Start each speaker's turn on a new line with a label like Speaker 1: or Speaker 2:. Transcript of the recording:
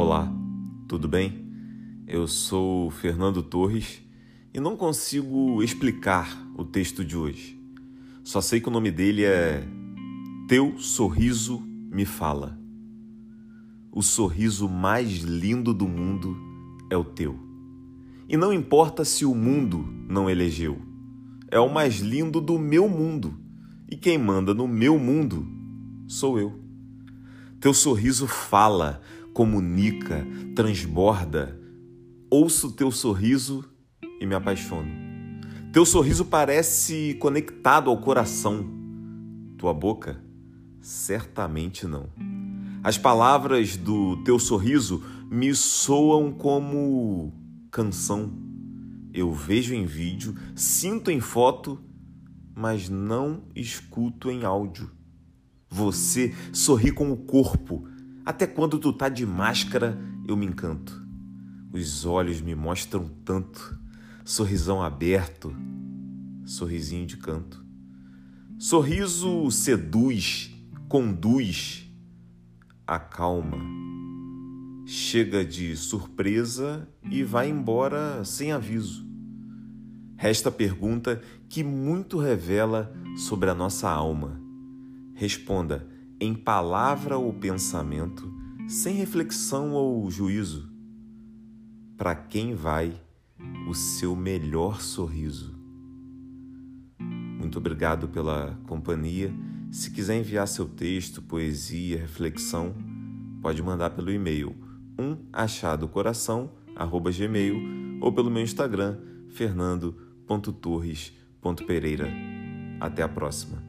Speaker 1: Olá, tudo bem? Eu sou Fernando Torres e não consigo explicar o texto de hoje. Só sei que o nome dele é Teu Sorriso Me Fala. O sorriso mais lindo do mundo é o teu. E não importa se o mundo não elegeu, é o mais lindo do meu mundo. E quem manda no meu mundo sou eu. Teu sorriso fala, comunica, transborda. Ouço teu sorriso e me apaixono. Teu sorriso parece conectado ao coração. Tua boca, certamente não. As palavras do teu sorriso me soam como canção. Eu vejo em vídeo, sinto em foto, mas não escuto em áudio. Você sorri com o corpo. Até quando tu tá de máscara, eu me encanto. Os olhos me mostram tanto. Sorrisão aberto, sorrisinho de canto. Sorriso seduz, conduz, acalma. Chega de surpresa e vai embora sem aviso. Resta a pergunta que muito revela sobre a nossa alma Responda em palavra ou pensamento, sem reflexão ou juízo. Para quem vai o seu melhor sorriso? Muito obrigado pela companhia. Se quiser enviar seu texto, poesia, reflexão, pode mandar pelo e-mail umachadocoração@gmail ou pelo meu Instagram fernando.torres.pereira. Até a próxima.